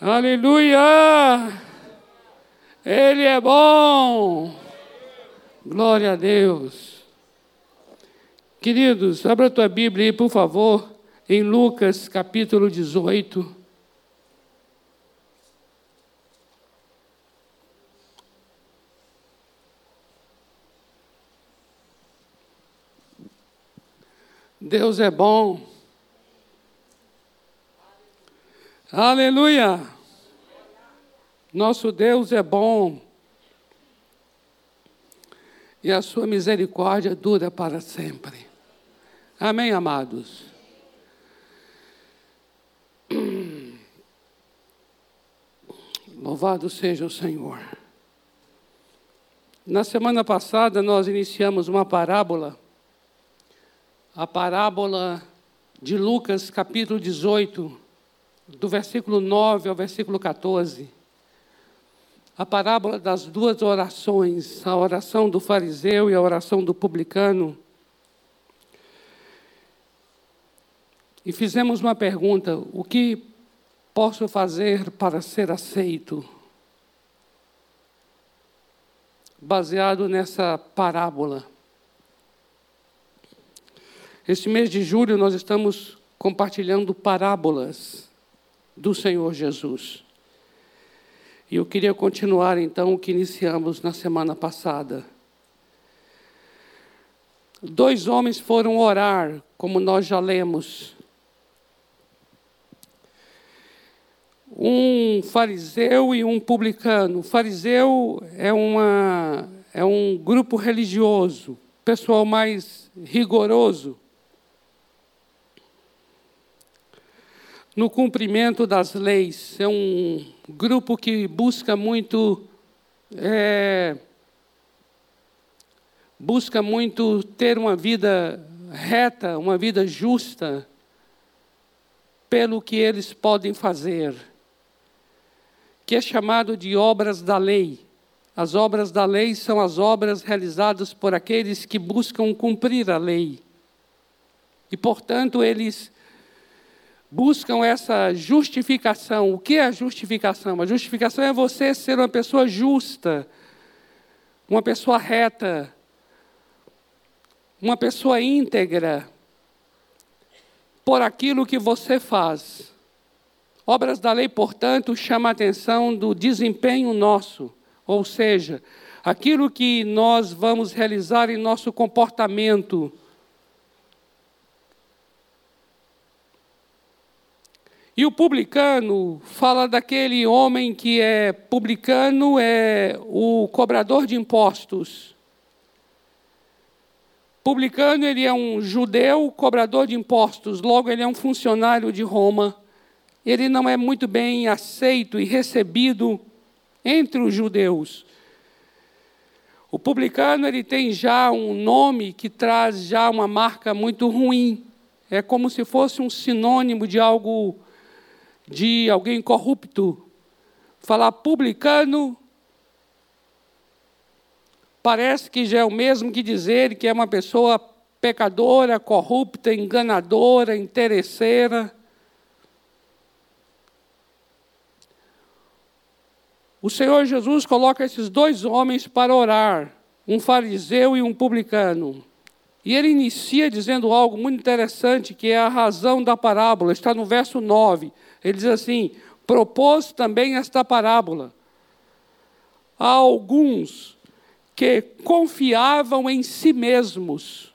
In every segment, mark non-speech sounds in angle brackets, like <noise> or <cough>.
Aleluia! Ele é bom. Glória a Deus. Queridos, abra a tua Bíblia aí, por favor, em Lucas capítulo 18. Deus é bom. Aleluia! Nosso Deus é bom. E a sua misericórdia dura para sempre. Amém, amados? <clears throat> Louvado seja o Senhor. Na semana passada, nós iniciamos uma parábola, a parábola de Lucas, capítulo 18 do versículo 9 ao versículo 14, a parábola das duas orações, a oração do fariseu e a oração do publicano. E fizemos uma pergunta: o que posso fazer para ser aceito? Baseado nessa parábola. Este mês de julho nós estamos compartilhando parábolas do Senhor Jesus. E eu queria continuar então o que iniciamos na semana passada. Dois homens foram orar, como nós já lemos. Um fariseu e um publicano. O fariseu é, uma, é um grupo religioso, pessoal mais rigoroso no cumprimento das leis. É um grupo que busca muito. É, busca muito ter uma vida reta, uma vida justa, pelo que eles podem fazer, que é chamado de obras da lei. As obras da lei são as obras realizadas por aqueles que buscam cumprir a lei. E, portanto, eles buscam essa justificação. O que é a justificação? A justificação é você ser uma pessoa justa, uma pessoa reta, uma pessoa íntegra por aquilo que você faz. Obras da lei, portanto, chama a atenção do desempenho nosso, ou seja, aquilo que nós vamos realizar em nosso comportamento E o publicano fala daquele homem que é publicano, é o cobrador de impostos. Publicano, ele é um judeu cobrador de impostos, logo ele é um funcionário de Roma. Ele não é muito bem aceito e recebido entre os judeus. O publicano ele tem já um nome que traz já uma marca muito ruim. É como se fosse um sinônimo de algo de alguém corrupto, falar publicano, parece que já é o mesmo que dizer que é uma pessoa pecadora, corrupta, enganadora, interesseira. O Senhor Jesus coloca esses dois homens para orar, um fariseu e um publicano. E ele inicia dizendo algo muito interessante, que é a razão da parábola, está no verso 9. Ele diz assim: propôs também esta parábola a alguns que confiavam em si mesmos,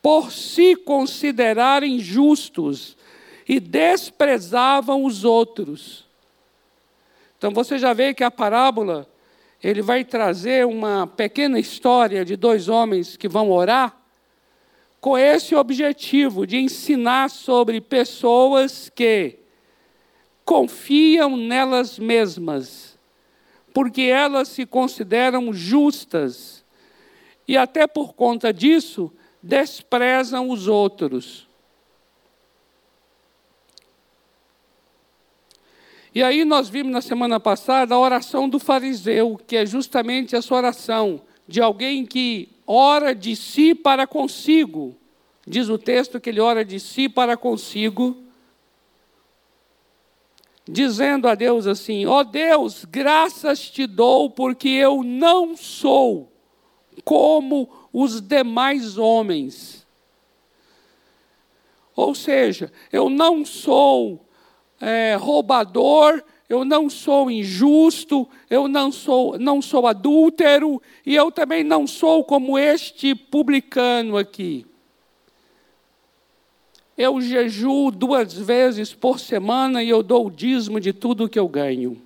por se considerarem justos e desprezavam os outros. Então você já vê que a parábola ele vai trazer uma pequena história de dois homens que vão orar com esse objetivo de ensinar sobre pessoas que confiam nelas mesmas, porque elas se consideram justas e até por conta disso desprezam os outros. E aí nós vimos na semana passada a oração do fariseu, que é justamente essa oração de alguém que ora de si para consigo. Diz o texto que ele ora de si para consigo, dizendo a Deus assim: Ó oh Deus, graças te dou, porque eu não sou como os demais homens. Ou seja, eu não sou é, roubador, eu não sou injusto, eu não sou, não sou adúltero, e eu também não sou como este publicano aqui. Eu jejuo duas vezes por semana e eu dou o dízimo de tudo que eu ganho.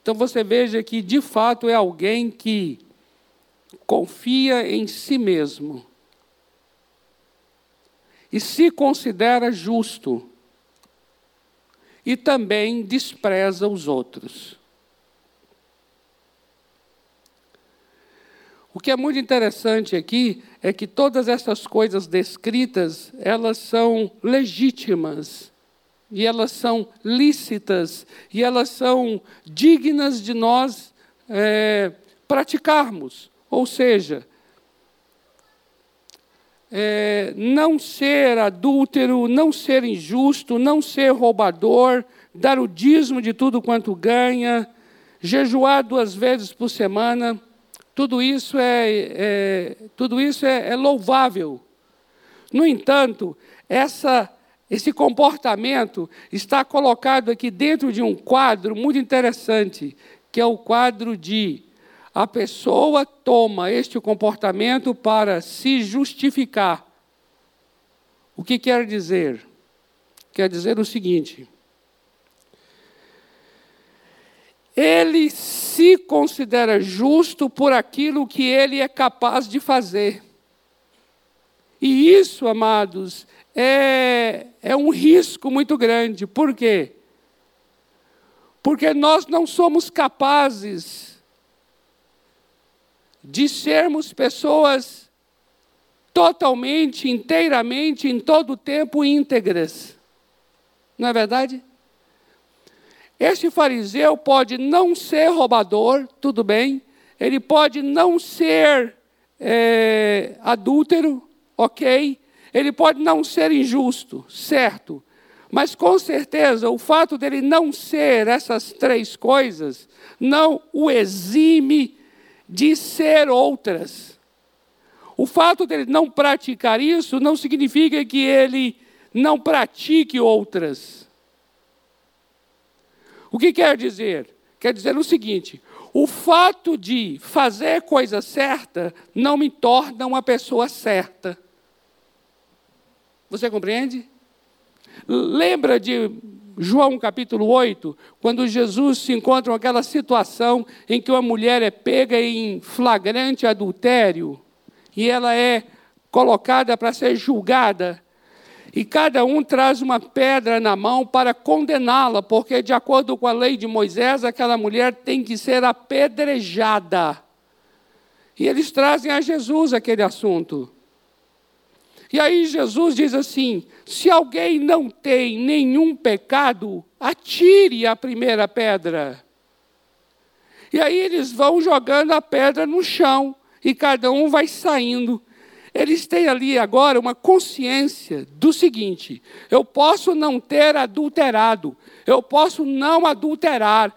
Então você veja que de fato é alguém que confia em si mesmo e se considera justo e também despreza os outros. O que é muito interessante aqui é que todas essas coisas descritas, elas são legítimas, e elas são lícitas, e elas são dignas de nós é, praticarmos. Ou seja, é, não ser adúltero, não ser injusto, não ser roubador, dar o dízimo de tudo quanto ganha, jejuar duas vezes por semana, tudo isso é, é tudo isso é, é louvável. No entanto, essa, esse comportamento está colocado aqui dentro de um quadro muito interessante, que é o quadro de a pessoa toma este comportamento para se justificar. O que quer dizer? Quer dizer o seguinte: ele se considera justo por aquilo que ele é capaz de fazer. E isso, amados, é, é um risco muito grande. Por quê? Porque nós não somos capazes de sermos pessoas totalmente, inteiramente, em todo o tempo íntegras. Não é verdade? Este fariseu pode não ser roubador, tudo bem, ele pode não ser é, adúltero, ok, ele pode não ser injusto, certo, mas com certeza o fato dele não ser essas três coisas não o exime de ser outras. O fato dele não praticar isso não significa que ele não pratique outras. O que quer dizer? Quer dizer o seguinte: o fato de fazer coisa certa não me torna uma pessoa certa. Você compreende? Lembra de João capítulo 8, quando Jesus se encontra com aquela situação em que uma mulher é pega em flagrante adultério e ela é colocada para ser julgada. E cada um traz uma pedra na mão para condená-la, porque, de acordo com a lei de Moisés, aquela mulher tem que ser apedrejada. E eles trazem a Jesus aquele assunto. E aí Jesus diz assim: se alguém não tem nenhum pecado, atire a primeira pedra. E aí eles vão jogando a pedra no chão e cada um vai saindo. Eles têm ali agora uma consciência do seguinte: eu posso não ter adulterado, eu posso não adulterar,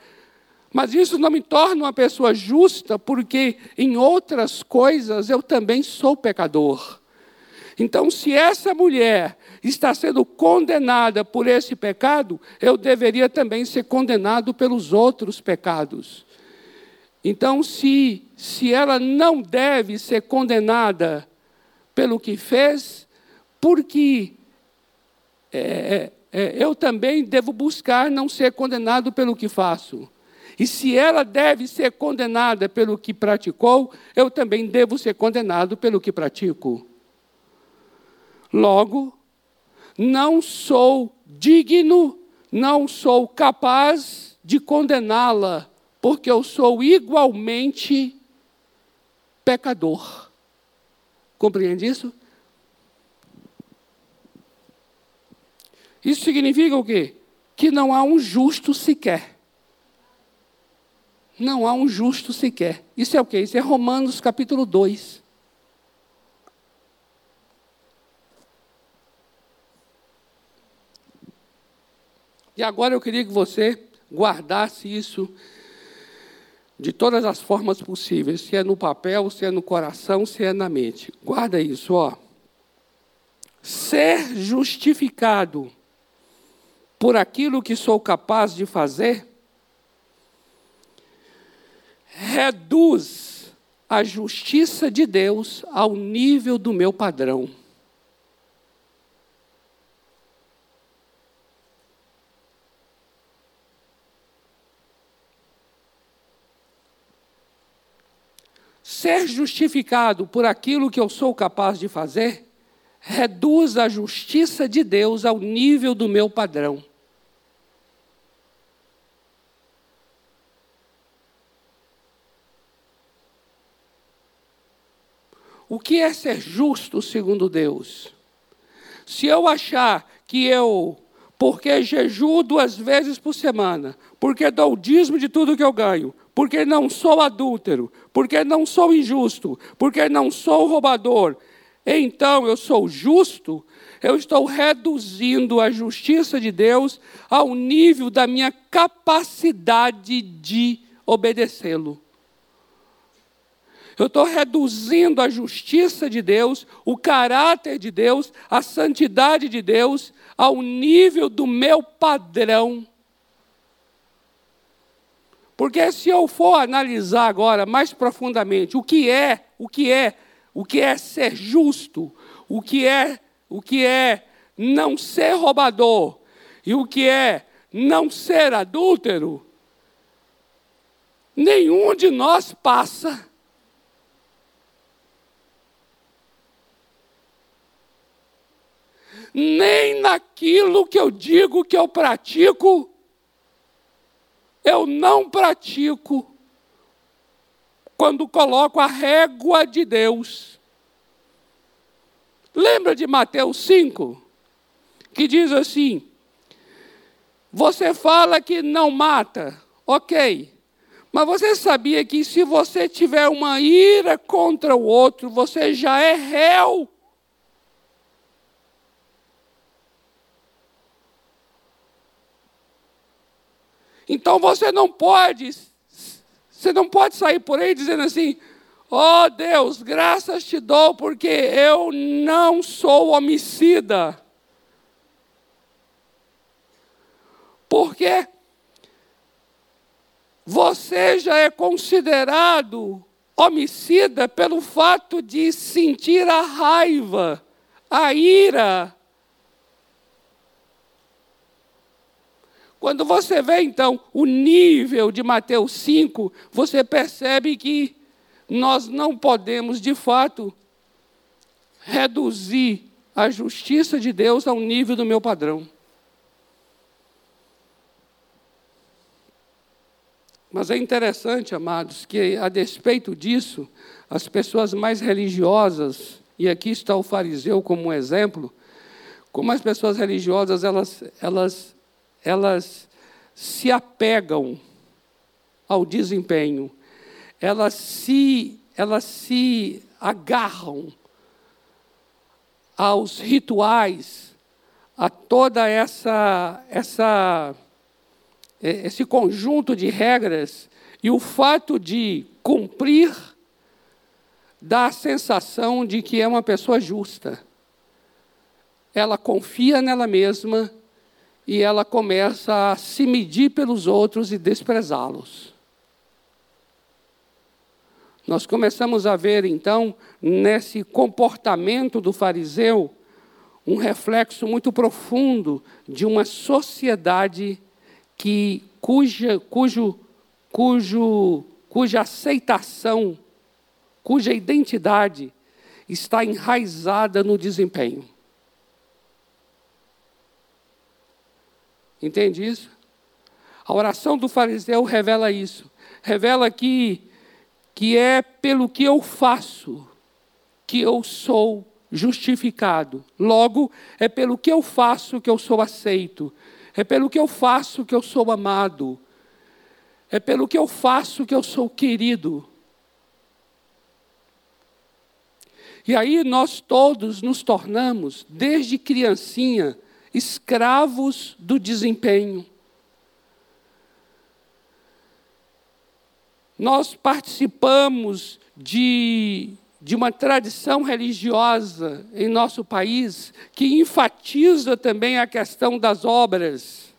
mas isso não me torna uma pessoa justa, porque em outras coisas eu também sou pecador. Então, se essa mulher está sendo condenada por esse pecado, eu deveria também ser condenado pelos outros pecados. Então, se, se ela não deve ser condenada pelo que fez, porque é, é, é, eu também devo buscar não ser condenado pelo que faço. E se ela deve ser condenada pelo que praticou, eu também devo ser condenado pelo que pratico. Logo, não sou digno, não sou capaz de condená-la, porque eu sou igualmente pecador. Compreende isso? Isso significa o quê? Que não há um justo sequer. Não há um justo sequer. Isso é o quê? Isso é Romanos capítulo 2. E agora eu queria que você guardasse isso de todas as formas possíveis, se é no papel, se é no coração, se é na mente. Guarda isso, ó. Ser justificado por aquilo que sou capaz de fazer reduz a justiça de Deus ao nível do meu padrão. Ser justificado por aquilo que eu sou capaz de fazer, reduz a justiça de Deus ao nível do meu padrão. O que é ser justo segundo Deus? Se eu achar que eu, porque jejuo duas vezes por semana, porque dou o dízimo de tudo que eu ganho, porque não sou adúltero, porque não sou injusto, porque não sou roubador, então eu sou justo, eu estou reduzindo a justiça de Deus ao nível da minha capacidade de obedecê-lo. Eu estou reduzindo a justiça de Deus, o caráter de Deus, a santidade de Deus ao nível do meu padrão porque se eu for analisar agora mais profundamente o que é, o que é, o que é ser justo, o que é, o que é não ser roubador e o que é não ser adúltero, nenhum de nós passa. Nem naquilo que eu digo que eu pratico, eu não pratico quando coloco a régua de Deus. Lembra de Mateus 5? Que diz assim: Você fala que não mata, ok. Mas você sabia que se você tiver uma ira contra o outro, você já é réu Então você não pode, você não pode sair por aí dizendo assim: "Ó oh Deus, graças te dou porque eu não sou homicida". Porque você já é considerado homicida pelo fato de sentir a raiva, a ira, Quando você vê então o nível de Mateus 5, você percebe que nós não podemos, de fato, reduzir a justiça de Deus ao nível do meu padrão. Mas é interessante, amados, que a despeito disso, as pessoas mais religiosas, e aqui está o fariseu como um exemplo, como as pessoas religiosas, elas, elas elas se apegam ao desempenho, elas se, elas se agarram aos rituais, a toda essa, essa esse conjunto de regras e o fato de cumprir dá a sensação de que é uma pessoa justa. Ela confia nela mesma e ela começa a se medir pelos outros e desprezá-los. Nós começamos a ver, então, nesse comportamento do fariseu, um reflexo muito profundo de uma sociedade que, cuja, cujo, cujo, cuja aceitação, cuja identidade está enraizada no desempenho. Entende isso? A oração do fariseu revela isso. Revela que, que é pelo que eu faço que eu sou justificado. Logo, é pelo que eu faço que eu sou aceito. É pelo que eu faço que eu sou amado. É pelo que eu faço que eu sou querido. E aí nós todos nos tornamos, desde criancinha, escravos do desempenho. nós participamos de, de uma tradição religiosa em nosso país que enfatiza também a questão das obras,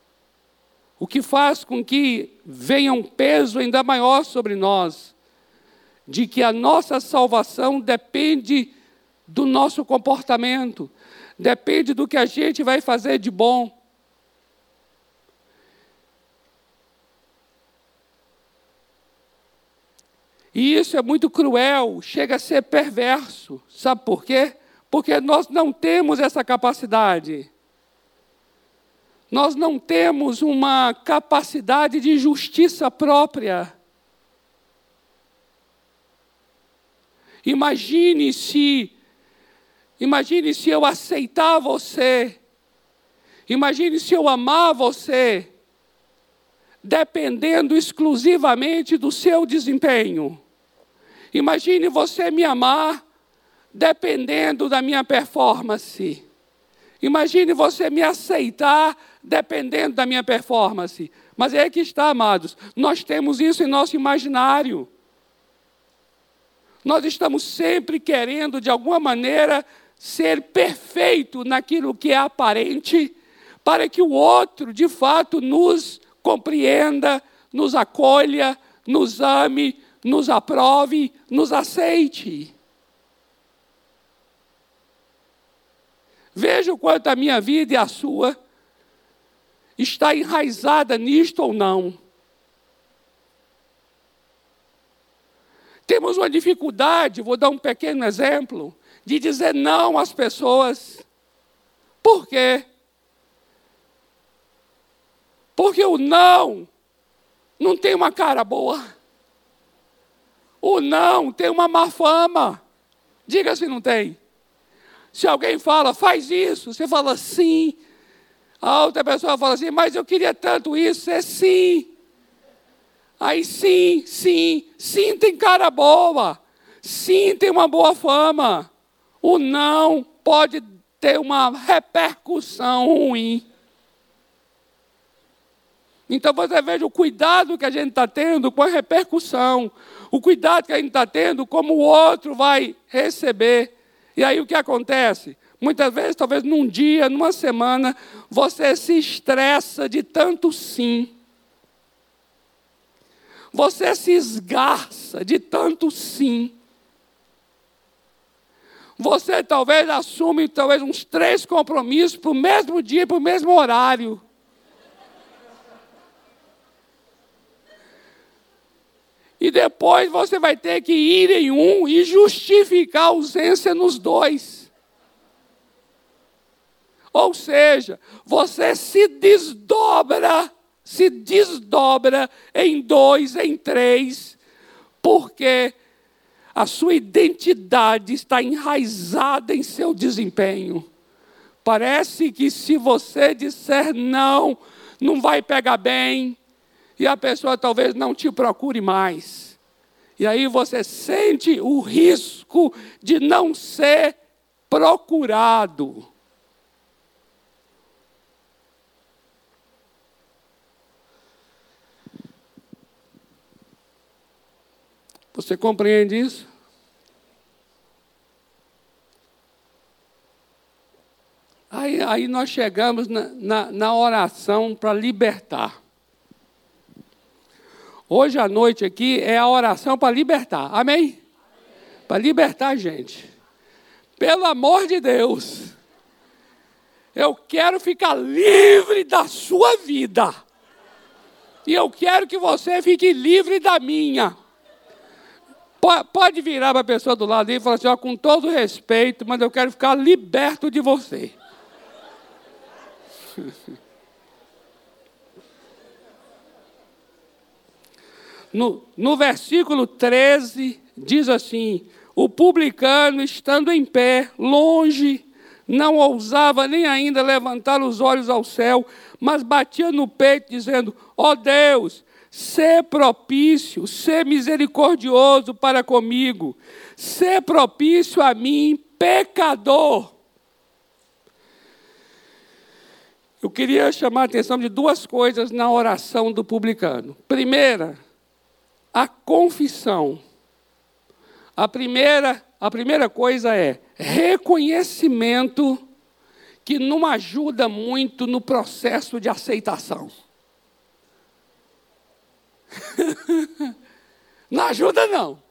o que faz com que venha um peso ainda maior sobre nós, de que a nossa salvação depende do nosso comportamento, depende do que a gente vai fazer de bom. E isso é muito cruel, chega a ser perverso. Sabe por quê? Porque nós não temos essa capacidade. Nós não temos uma capacidade de justiça própria. Imagine se imagine se eu aceitar você. Imagine se eu amar você dependendo exclusivamente do seu desempenho. Imagine você me amar dependendo da minha performance. Imagine você me aceitar dependendo da minha performance. Mas é que está, amados, nós temos isso em nosso imaginário. Nós estamos sempre querendo, de alguma maneira, ser perfeito naquilo que é aparente, para que o outro, de fato, nos compreenda, nos acolha, nos ame, nos aprove, nos aceite. Veja o quanto a minha vida e a sua está enraizada nisto ou não. Temos uma dificuldade, vou dar um pequeno exemplo, de dizer não às pessoas. Por quê? Porque o não não tem uma cara boa. O não tem uma má fama. Diga se não tem. Se alguém fala, faz isso, você fala sim. A outra pessoa fala assim, mas eu queria tanto isso, é sim. Aí sim, sim, sim tem cara boa. Sim tem uma boa fama. O não pode ter uma repercussão ruim. Então você veja o cuidado que a gente está tendo com a repercussão, o cuidado que a gente está tendo como o outro vai receber. E aí o que acontece? Muitas vezes, talvez num dia, numa semana, você se estressa de tanto sim. Você se esgarça de tanto sim. Você talvez assume talvez uns três compromissos para o mesmo dia, para o mesmo horário. E depois você vai ter que ir em um e justificar a ausência nos dois. Ou seja, você se desdobra, se desdobra em dois, em três, porque a sua identidade está enraizada em seu desempenho. Parece que se você disser não, não vai pegar bem, e a pessoa talvez não te procure mais. E aí você sente o risco de não ser procurado. Você compreende isso? Aí, nós chegamos na, na, na oração para libertar. Hoje à noite aqui é a oração para libertar. Amém? Amém. Para libertar a gente. Pelo amor de Deus. Eu quero ficar livre da sua vida. E eu quero que você fique livre da minha. Pode virar para a pessoa do lado e falar assim: ó, com todo respeito, mas eu quero ficar liberto de você. <laughs> No, no versículo 13, diz assim: O publicano, estando em pé, longe, não ousava nem ainda levantar os olhos ao céu, mas batia no peito, dizendo: Ó oh Deus, Sê propício, sê misericordioso para comigo, sê propício a mim, pecador. Eu queria chamar a atenção de duas coisas na oração do publicano. Primeira, a confissão. A primeira, a primeira coisa é reconhecimento que não ajuda muito no processo de aceitação. <laughs> não ajuda não.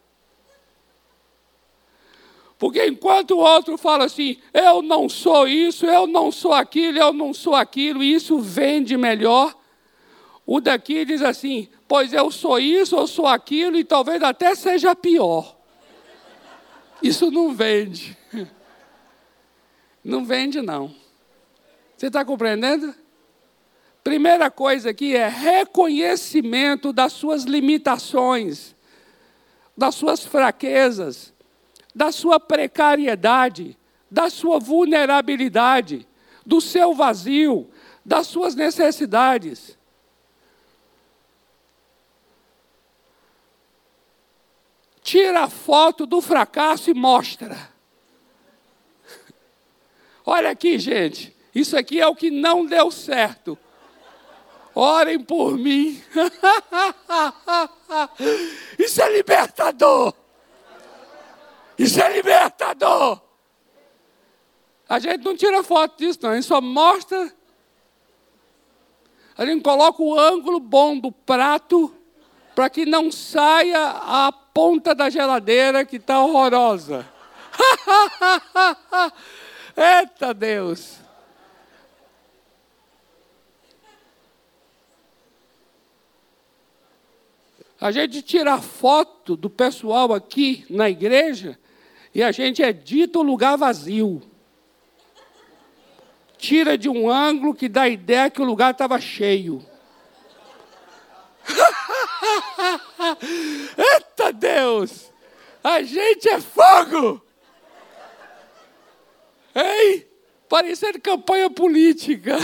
Porque enquanto o outro fala assim, eu não sou isso, eu não sou aquilo, eu não sou aquilo, e isso vende melhor, o daqui diz assim, pois eu sou isso, eu sou aquilo, e talvez até seja pior. Isso não vende. Não vende, não. Você está compreendendo? Primeira coisa aqui é reconhecimento das suas limitações, das suas fraquezas da sua precariedade, da sua vulnerabilidade, do seu vazio, das suas necessidades. Tira a foto do fracasso e mostra. Olha aqui, gente. Isso aqui é o que não deu certo. Orem por mim. <laughs> Isso é libertador. Isso é libertador. A gente não tira foto disso, não. A gente só mostra. A gente coloca o ângulo bom do prato para que não saia a ponta da geladeira que está horrorosa. <laughs> Eita Deus! A gente tira foto do pessoal aqui na igreja e a gente é dito lugar vazio. Tira de um ângulo que dá a ideia que o lugar estava cheio. <laughs> Eita Deus! A gente é fogo! Ei! Parecendo campanha política.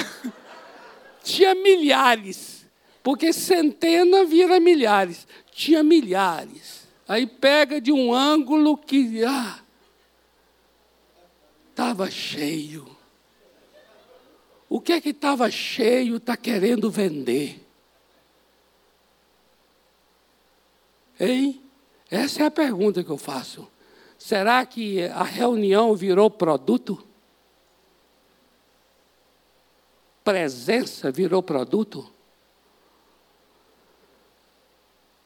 <laughs> Tinha milhares, porque centena vira milhares. Tinha milhares. Aí pega de um ângulo que estava ah, cheio. O que é que estava cheio está querendo vender? Hein? Essa é a pergunta que eu faço. Será que a reunião virou produto? Presença virou produto?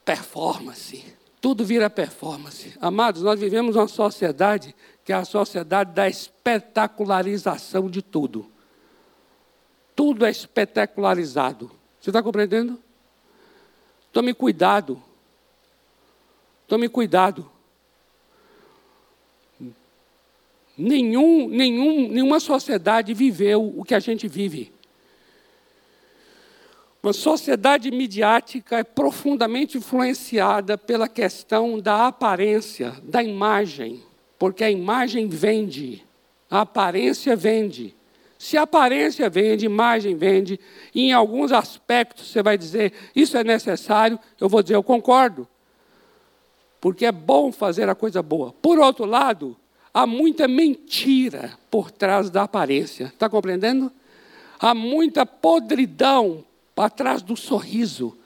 Performance tudo vira performance. Amados, nós vivemos uma sociedade que é a sociedade da espetacularização de tudo. Tudo é espetacularizado. Você está compreendendo? Tome cuidado. Tome cuidado. Nenhum, nenhum, nenhuma sociedade viveu o que a gente vive. Uma sociedade midiática é profundamente influenciada pela questão da aparência, da imagem, porque a imagem vende, a aparência vende. Se aparência vende, imagem vende, e em alguns aspectos você vai dizer, isso é necessário, eu vou dizer, eu concordo. Porque é bom fazer a coisa boa. Por outro lado, há muita mentira por trás da aparência. Está compreendendo? Há muita podridão atrás do sorriso.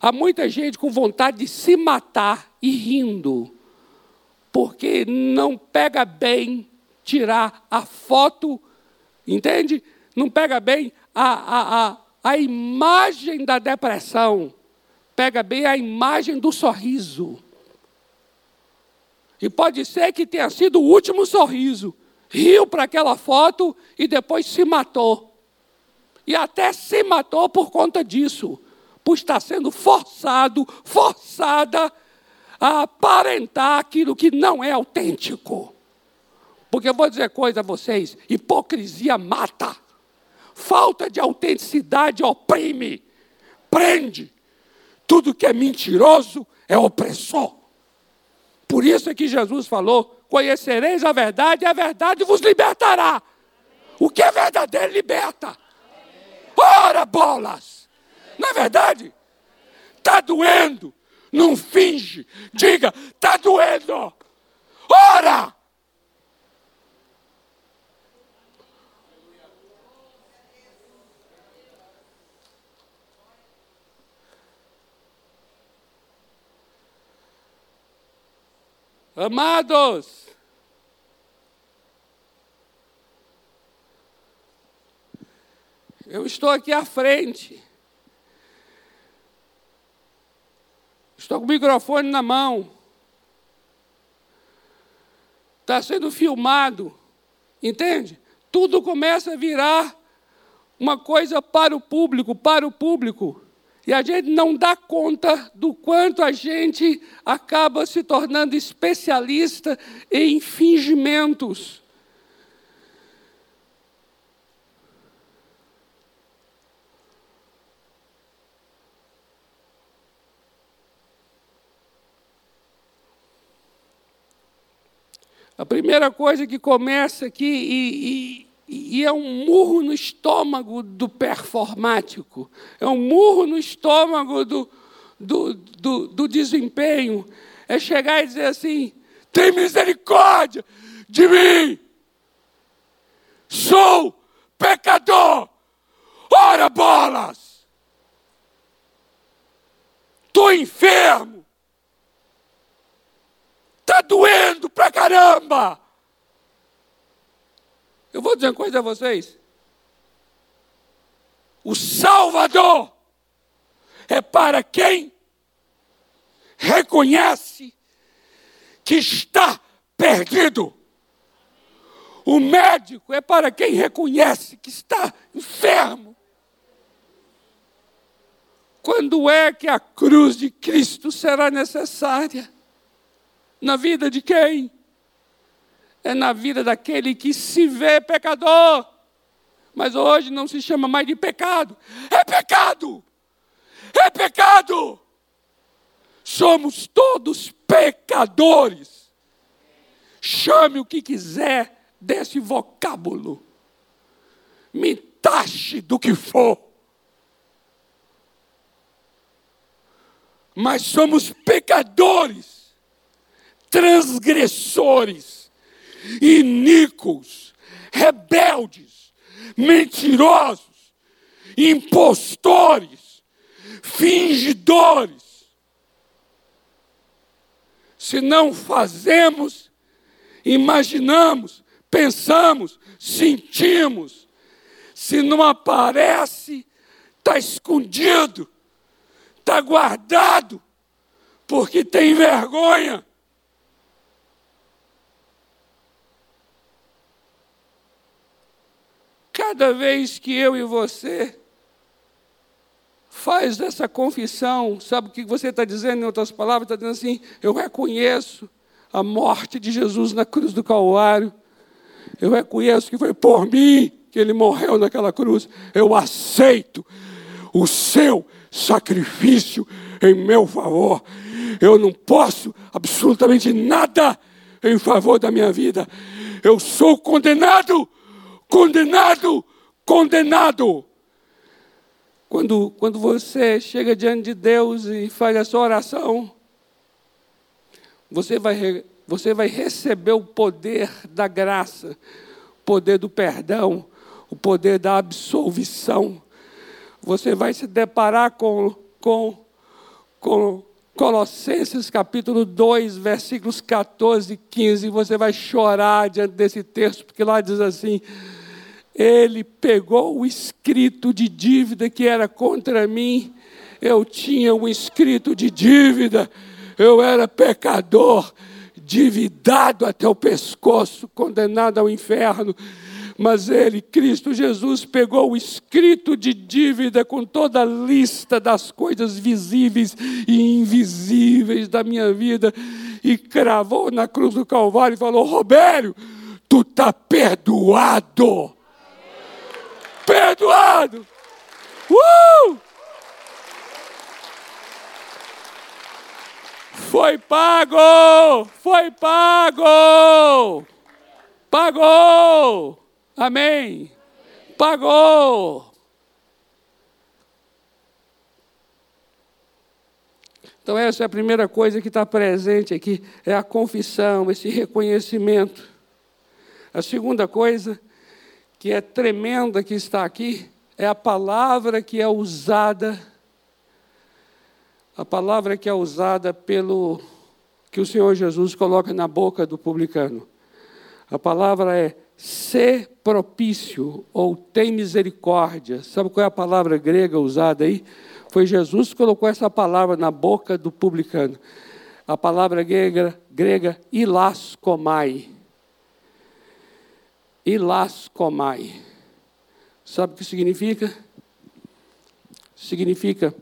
Há muita gente com vontade de se matar e rindo, porque não pega bem tirar a foto, entende? Não pega bem a, a, a, a imagem da depressão, pega bem a imagem do sorriso. E pode ser que tenha sido o último sorriso. Riu para aquela foto e depois se matou. E até se matou por conta disso, por estar sendo forçado, forçada a aparentar aquilo que não é autêntico. Porque eu vou dizer coisa a vocês: hipocrisia mata, falta de autenticidade oprime, prende. Tudo que é mentiroso é opressor. Por isso é que Jesus falou: Conhecereis a verdade, e a verdade vos libertará. O que é verdadeiro liberta. Ora bolas! Não é verdade? Está doendo. Não finge. Diga, está doendo. Ora! Amados, eu estou aqui à frente. Estou com o microfone na mão. Está sendo filmado. Entende? Tudo começa a virar uma coisa para o público, para o público. E a gente não dá conta do quanto a gente acaba se tornando especialista em fingimentos. A primeira coisa que começa aqui, e, e, e, é um murro no estômago do performático, é um murro no estômago do, do, do, do desempenho, é chegar e dizer assim: tem misericórdia de mim, sou pecador, ora bolas, estou enfermo Está doendo pra caramba. Eu vou dizer uma coisa a vocês. O Salvador é para quem reconhece que está perdido. O médico é para quem reconhece que está enfermo. Quando é que a cruz de Cristo será necessária? Na vida de quem? É na vida daquele que se vê pecador. Mas hoje não se chama mais de pecado. É pecado! É pecado! Somos todos pecadores. Chame o que quiser desse vocábulo. Me taxe do que for. Mas somos pecadores transgressores, iníquos, rebeldes, mentirosos, impostores, fingidores. Se não fazemos, imaginamos, pensamos, sentimos, se não aparece, está escondido, está guardado, porque tem vergonha. Cada vez que eu e você faz essa confissão, sabe o que você está dizendo em outras palavras? Está dizendo assim: eu reconheço a morte de Jesus na cruz do Calvário. Eu reconheço que foi por mim que ele morreu naquela cruz. Eu aceito o seu sacrifício em meu favor. Eu não posso absolutamente nada em favor da minha vida. Eu sou condenado condenado, condenado. Quando, quando você chega diante de Deus e faz a sua oração, você vai, você vai receber o poder da graça, o poder do perdão, o poder da absolvição. Você vai se deparar com, com, com Colossenses capítulo 2, versículos 14 e 15. Você vai chorar diante desse texto, porque lá diz assim: ele pegou o escrito de dívida que era contra mim. Eu tinha um escrito de dívida. Eu era pecador, dividado até o pescoço, condenado ao inferno. Mas ele, Cristo Jesus, pegou o escrito de dívida com toda a lista das coisas visíveis e invisíveis da minha vida e cravou na cruz do Calvário e falou: Robério, tu está perdoado perdoado. Uh! Foi pago! Foi pago! Pagou! Amém! Pagou! Então, essa é a primeira coisa que está presente aqui: é a confissão, esse reconhecimento. A segunda coisa que é tremenda que está aqui é a palavra que é usada, a palavra que é usada pelo que o Senhor Jesus coloca na boca do publicano. A palavra é ser propício ou tem misericórdia. Sabe qual é a palavra grega usada aí? Foi Jesus que colocou essa palavra na boca do publicano. A palavra grega, grega ilaskomai. Ilaskomai. Sabe o que significa? Significa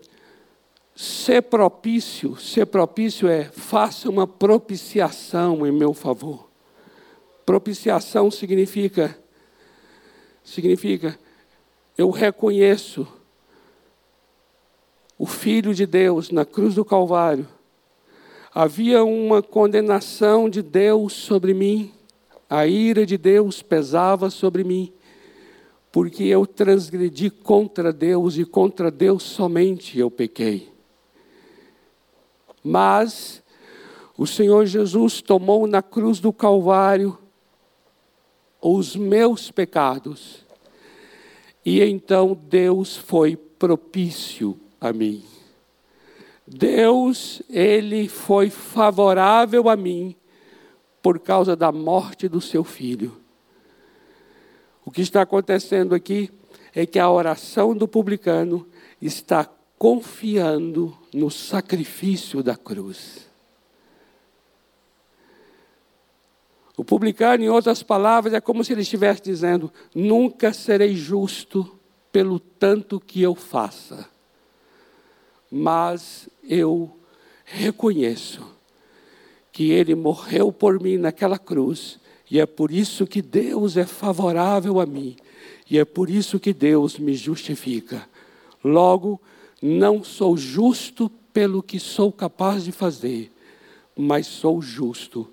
ser propício. Ser propício é faça uma propiciação em meu favor. Propiciação significa significa eu reconheço o filho de Deus na cruz do Calvário. Havia uma condenação de Deus sobre mim, a ira de Deus pesava sobre mim, porque eu transgredi contra Deus e contra Deus somente eu pequei. Mas o Senhor Jesus tomou na cruz do Calvário os meus pecados. E então Deus foi propício a mim. Deus, ele foi favorável a mim por causa da morte do seu filho. O que está acontecendo aqui é que a oração do publicano está confiando no sacrifício da cruz. O publicano, em outras palavras, é como se ele estivesse dizendo: Nunca serei justo pelo tanto que eu faça, mas eu reconheço que ele morreu por mim naquela cruz, e é por isso que Deus é favorável a mim, e é por isso que Deus me justifica. Logo, não sou justo pelo que sou capaz de fazer, mas sou justo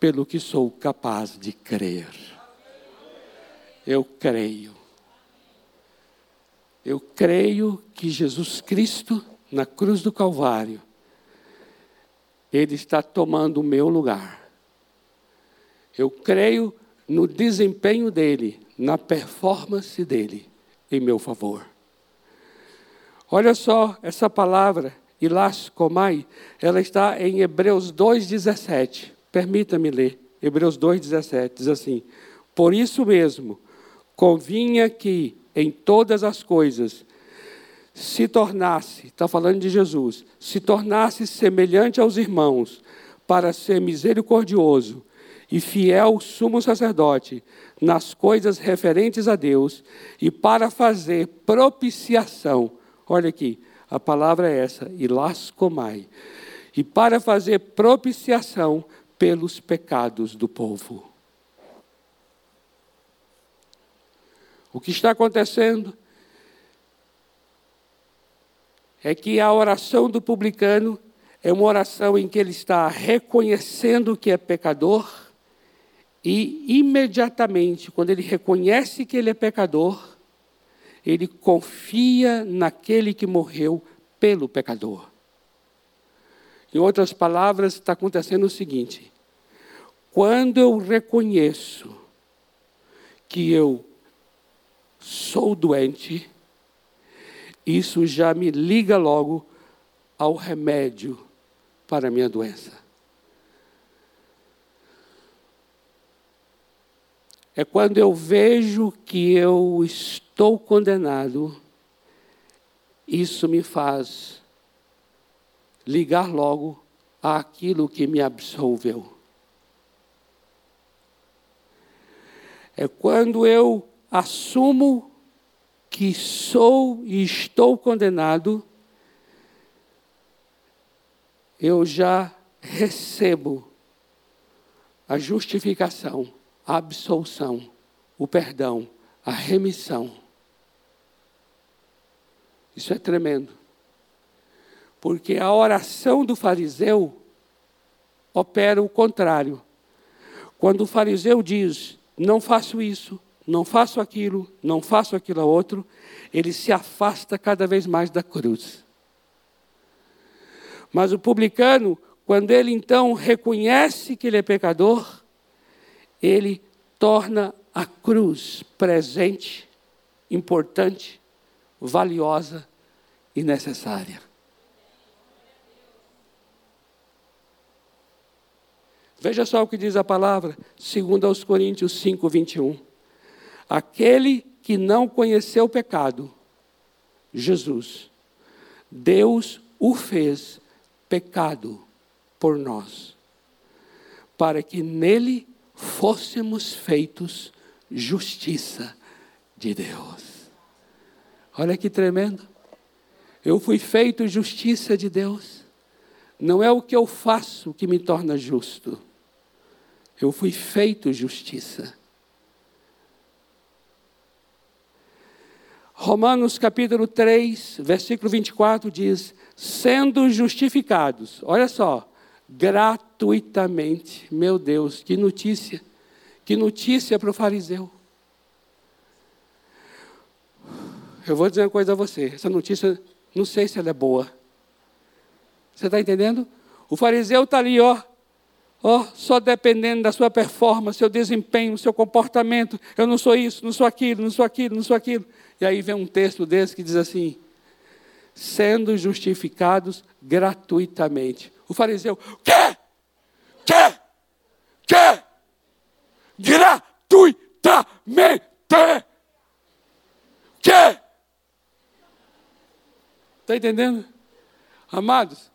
pelo que sou capaz de crer. Eu creio. Eu creio que Jesus Cristo, na cruz do Calvário, Ele está tomando o meu lugar. Eu creio no desempenho dele, na performance dele em meu favor. Olha só essa palavra, ilascomai, ela está em Hebreus 2,17. Permita-me ler. Hebreus 2,17 diz assim: Por isso mesmo, convinha que em todas as coisas se tornasse, está falando de Jesus, se tornasse semelhante aos irmãos, para ser misericordioso e fiel sumo sacerdote nas coisas referentes a Deus e para fazer propiciação. Olha aqui, a palavra é essa, ilascomai. E para fazer propiciação pelos pecados do povo. O que está acontecendo é que a oração do publicano é uma oração em que ele está reconhecendo que é pecador e imediatamente, quando ele reconhece que ele é pecador, ele confia naquele que morreu pelo pecador. Em outras palavras, está acontecendo o seguinte: quando eu reconheço que eu sou doente, isso já me liga logo ao remédio para a minha doença. É quando eu vejo que eu estou condenado, isso me faz ligar logo àquilo que me absolveu. é quando eu assumo que sou e estou condenado, eu já recebo a justificação, a absolução, o perdão, a remissão. Isso é tremendo. Porque a oração do fariseu opera o contrário. Quando o fariseu diz: não faço isso, não faço aquilo, não faço aquilo outro, ele se afasta cada vez mais da cruz. Mas o publicano, quando ele então reconhece que ele é pecador, ele torna a cruz presente, importante, valiosa e necessária. Veja só o que diz a palavra, segundo aos Coríntios 5, 21. Aquele que não conheceu o pecado, Jesus, Deus o fez pecado por nós, para que nele fôssemos feitos justiça de Deus. Olha que tremendo. Eu fui feito justiça de Deus. Não é o que eu faço que me torna justo. Eu fui feito justiça. Romanos capítulo 3, versículo 24 diz: sendo justificados, olha só, gratuitamente. Meu Deus, que notícia! Que notícia para o fariseu. Eu vou dizer uma coisa a você: essa notícia, não sei se ela é boa. Você está entendendo? O fariseu está ali, ó, ó, só dependendo da sua performance, seu desempenho, seu comportamento. Eu não sou isso, não sou aquilo, não sou aquilo, não sou aquilo. E aí vem um texto desse que diz assim: sendo justificados gratuitamente. O fariseu, quê? Quê? Quê? Gratuitamente. Quê? Está entendendo? Amados,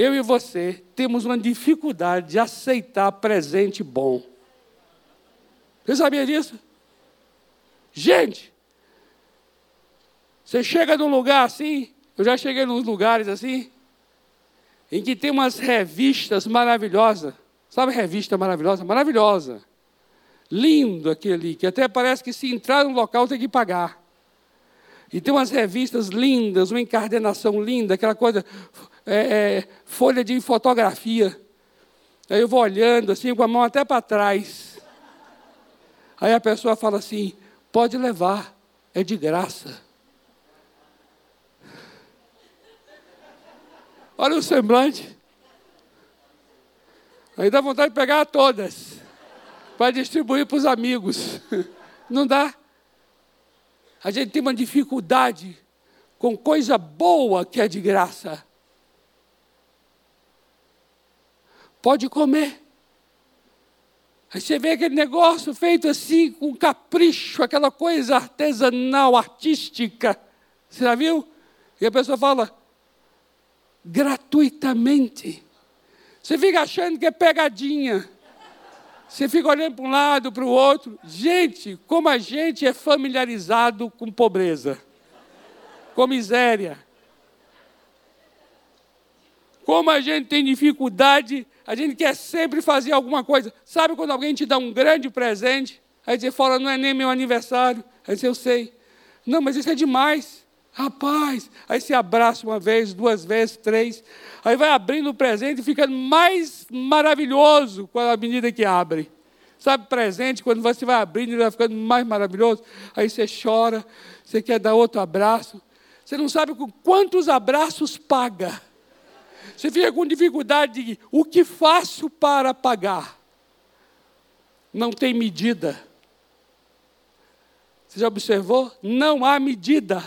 eu e você temos uma dificuldade de aceitar presente bom. Você sabia disso? Gente, você chega num lugar assim, eu já cheguei nos lugares assim, em que tem umas revistas maravilhosas. Sabe revista maravilhosa? Maravilhosa. Lindo aquele, que até parece que se entrar no local tem que pagar. E tem umas revistas lindas, uma encardenação linda, aquela coisa, é, folha de fotografia. Aí eu vou olhando assim, com a mão até para trás. Aí a pessoa fala assim: pode levar, é de graça. Olha o semblante. Aí dá vontade de pegar todas para distribuir para os amigos. <laughs> Não dá. A gente tem uma dificuldade com coisa boa que é de graça. Pode comer. Aí você vê aquele negócio feito assim, com capricho, aquela coisa artesanal, artística. Você já viu? E a pessoa fala, gratuitamente. Você fica achando que é pegadinha. Você fica olhando para um lado, para o outro. Gente, como a gente é familiarizado com pobreza, com miséria. Como a gente tem dificuldade, a gente quer sempre fazer alguma coisa. Sabe quando alguém te dá um grande presente? Aí você fala, não é nem meu aniversário. Aí você, eu sei. Não, mas isso é demais. Rapaz, aí se abraça uma vez, duas vezes, três. Aí vai abrindo o presente e ficando mais maravilhoso com a medida que abre. Sabe, presente, quando você vai abrindo, ele vai ficando mais maravilhoso. Aí você chora, você quer dar outro abraço. Você não sabe com quantos abraços paga. Você fica com dificuldade de o que faço para pagar. Não tem medida. Você já observou? Não há medida.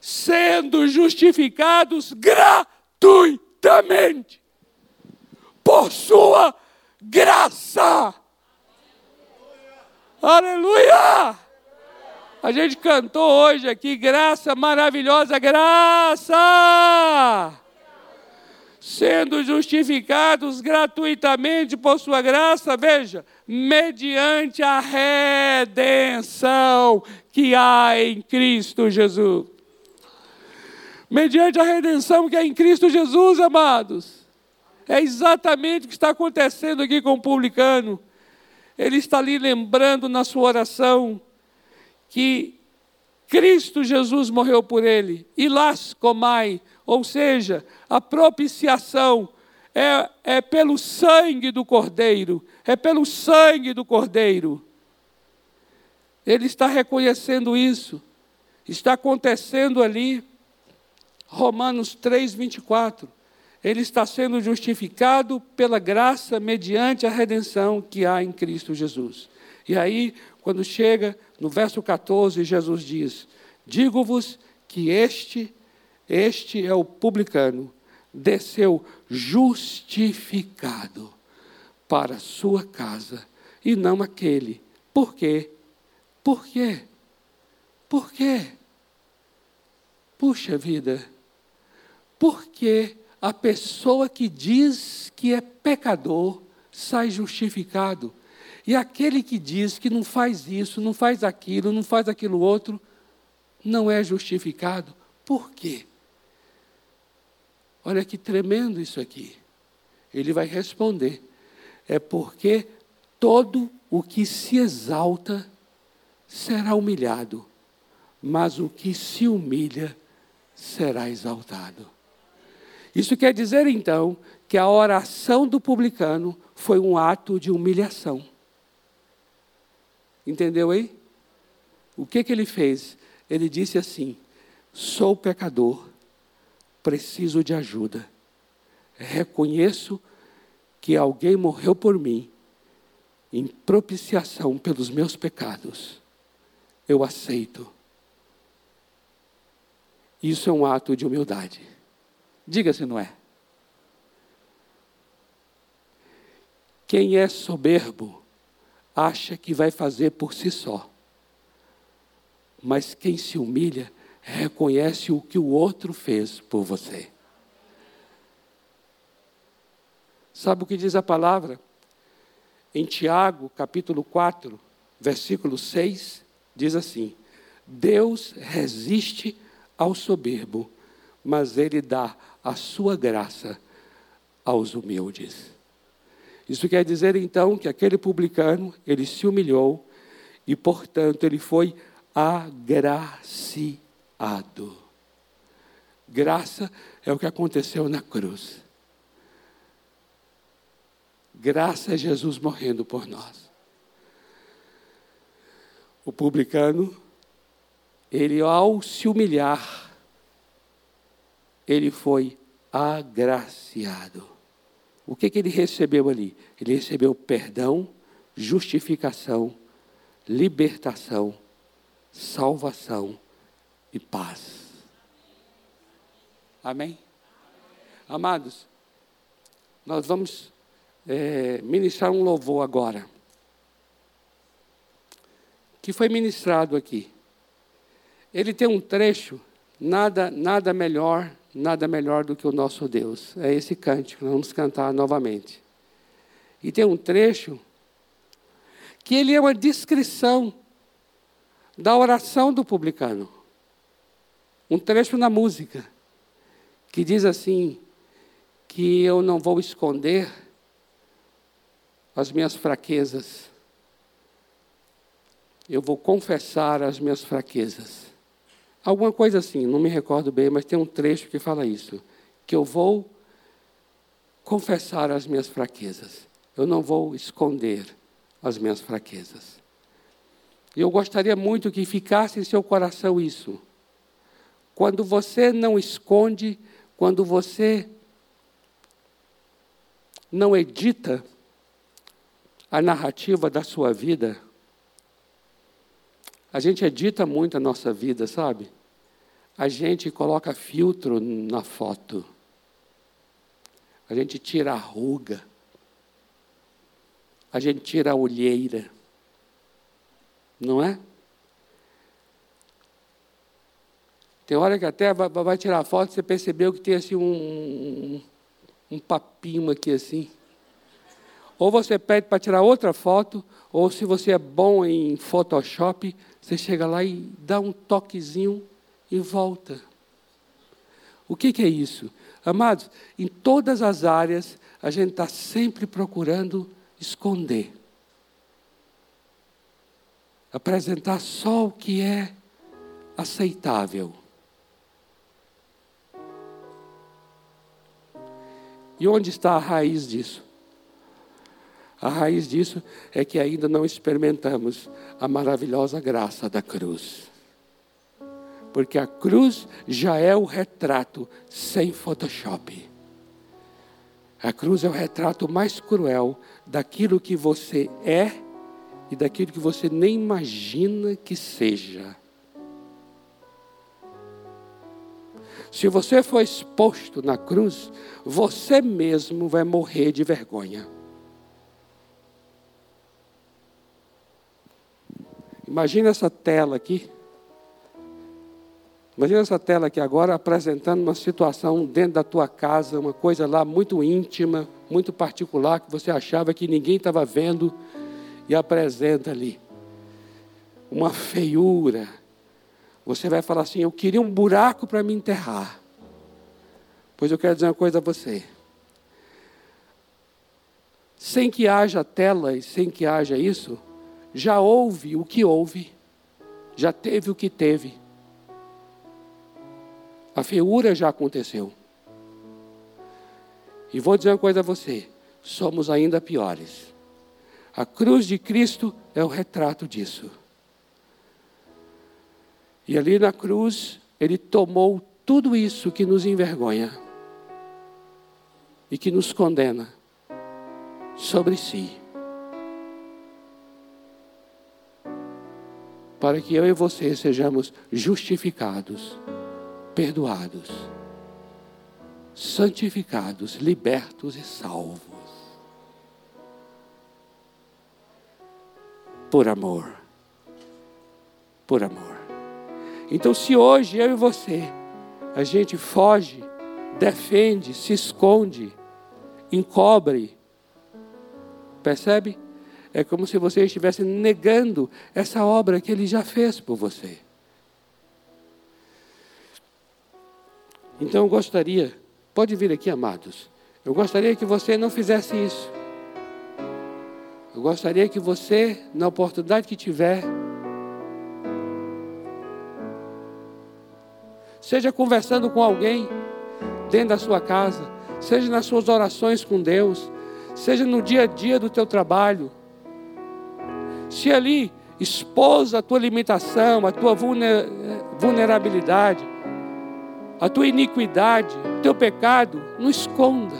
sendo justificados gratuitamente por sua graça. Aleluia! A gente cantou hoje aqui, graça maravilhosa, graça! Sendo justificados gratuitamente por sua graça, veja, mediante a redenção que há em Cristo Jesus mediante a redenção que é em Cristo Jesus, amados. É exatamente o que está acontecendo aqui com o publicano. Ele está ali lembrando na sua oração que Cristo Jesus morreu por ele. E las comai, ou seja, a propiciação é, é pelo sangue do Cordeiro. É pelo sangue do Cordeiro. Ele está reconhecendo isso. Está acontecendo ali. Romanos 3, 24. Ele está sendo justificado pela graça mediante a redenção que há em Cristo Jesus. E aí, quando chega no verso 14, Jesus diz: Digo-vos que este Este é o publicano, desceu justificado para a sua casa e não aquele. Por quê? Por quê? Por quê? Puxa vida, porque a pessoa que diz que é pecador sai justificado. E aquele que diz que não faz isso, não faz aquilo, não faz aquilo outro, não é justificado. Por quê? Olha que tremendo isso aqui. Ele vai responder: é porque todo o que se exalta será humilhado, mas o que se humilha será exaltado. Isso quer dizer então que a oração do publicano foi um ato de humilhação. Entendeu aí? O que, que ele fez? Ele disse assim: sou pecador, preciso de ajuda. Reconheço que alguém morreu por mim em propiciação pelos meus pecados. Eu aceito. Isso é um ato de humildade. Diga se não é. Quem é soberbo acha que vai fazer por si só. Mas quem se humilha reconhece o que o outro fez por você. Sabe o que diz a palavra? Em Tiago, capítulo 4, versículo 6, diz assim: Deus resiste ao soberbo, mas ele dá a sua graça aos humildes. Isso quer dizer então que aquele publicano, ele se humilhou e, portanto, ele foi agraciado. Graça é o que aconteceu na cruz. Graça a Jesus morrendo por nós. O publicano, ele ao se humilhar, ele foi agraciado. O que, que ele recebeu ali? Ele recebeu perdão, justificação, libertação, salvação e paz. Amém? Amados, nós vamos é, ministrar um louvor agora, que foi ministrado aqui. Ele tem um trecho, nada, nada melhor, nada melhor do que o nosso Deus. É esse cântico, nós vamos cantar novamente. E tem um trecho que ele é uma descrição da oração do publicano. Um trecho na música que diz assim: que eu não vou esconder as minhas fraquezas. Eu vou confessar as minhas fraquezas. Alguma coisa assim, não me recordo bem, mas tem um trecho que fala isso. Que eu vou confessar as minhas fraquezas. Eu não vou esconder as minhas fraquezas. E eu gostaria muito que ficasse em seu coração isso. Quando você não esconde, quando você não edita a narrativa da sua vida. A gente edita muito a nossa vida, sabe? A gente coloca filtro na foto. A gente tira a ruga. A gente tira a olheira. Não é? Tem hora que até vai tirar a foto, você percebeu que tem assim um, um, um papinho aqui assim. Ou você pede para tirar outra foto, ou se você é bom em Photoshop, você chega lá e dá um toquezinho e volta. O que, que é isso? Amados, em todas as áreas, a gente está sempre procurando esconder. Apresentar só o que é aceitável. E onde está a raiz disso? A raiz disso é que ainda não experimentamos a maravilhosa graça da cruz. Porque a cruz já é o retrato sem Photoshop. A cruz é o retrato mais cruel daquilo que você é e daquilo que você nem imagina que seja. Se você for exposto na cruz, você mesmo vai morrer de vergonha. Imagina essa tela aqui. Imagina essa tela aqui agora apresentando uma situação dentro da tua casa, uma coisa lá muito íntima, muito particular, que você achava que ninguém estava vendo, e apresenta ali. Uma feiura. Você vai falar assim: Eu queria um buraco para me enterrar. Pois eu quero dizer uma coisa a você. Sem que haja tela e sem que haja isso, já houve o que houve, já teve o que teve. A feiura já aconteceu. E vou dizer uma coisa a você: somos ainda piores. A cruz de Cristo é o retrato disso. E ali na cruz, Ele tomou tudo isso que nos envergonha e que nos condena sobre si. Para que eu e você sejamos justificados perdoados, santificados, libertos e salvos. Por amor. Por amor. Então, se hoje eu e você, a gente foge, defende, se esconde, encobre, percebe? É como se você estivesse negando essa obra que ele já fez por você. Então eu gostaria, pode vir aqui, amados. Eu gostaria que você não fizesse isso. Eu gostaria que você, na oportunidade que tiver, seja conversando com alguém dentro da sua casa, seja nas suas orações com Deus, seja no dia a dia do teu trabalho. Se ali expôs a tua limitação, a tua vulnerabilidade, a tua iniquidade, o teu pecado, não esconda.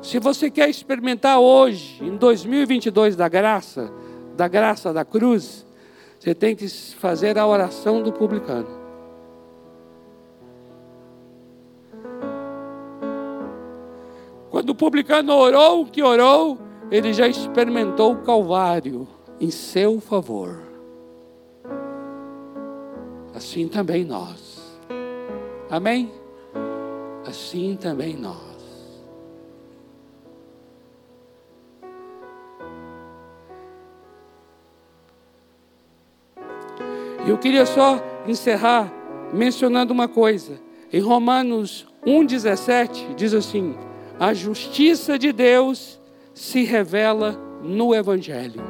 Se você quer experimentar hoje, em 2022, da graça, da graça da cruz, você tem que fazer a oração do publicano. Quando o publicano orou o que orou, ele já experimentou o Calvário em seu favor assim também nós. Amém? Assim também nós. E eu queria só encerrar mencionando uma coisa. Em Romanos 1,17 diz assim: A justiça de Deus se revela no Evangelho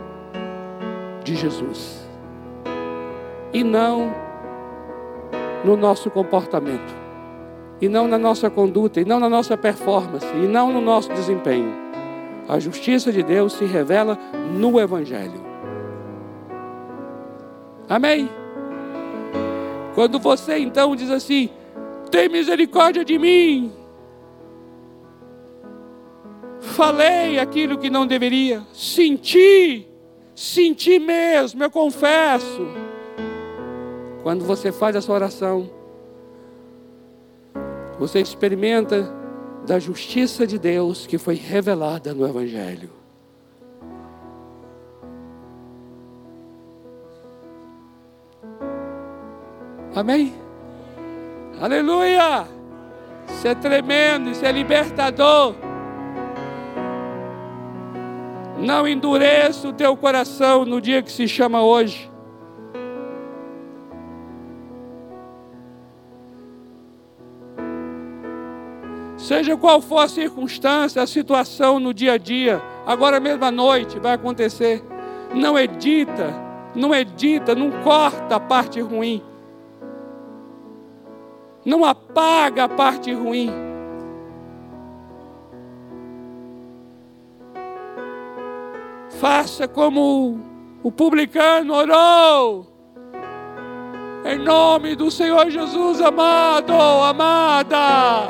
de Jesus. E não no nosso comportamento, e não na nossa conduta, e não na nossa performance, e não no nosso desempenho. A justiça de Deus se revela no Evangelho. Amém? Quando você então diz assim: tem misericórdia de mim, falei aquilo que não deveria, senti, senti mesmo, eu confesso. Quando você faz essa oração, você experimenta da justiça de Deus que foi revelada no Evangelho. Amém? Aleluia! Isso é tremendo, isso é libertador. Não endureça o teu coração no dia que se chama hoje. Seja qual for a circunstância, a situação no dia a dia, agora mesmo à noite vai acontecer. Não edita, não edita, não corta a parte ruim. Não apaga a parte ruim. Faça como o publicano orou. Em nome do Senhor Jesus amado, amada.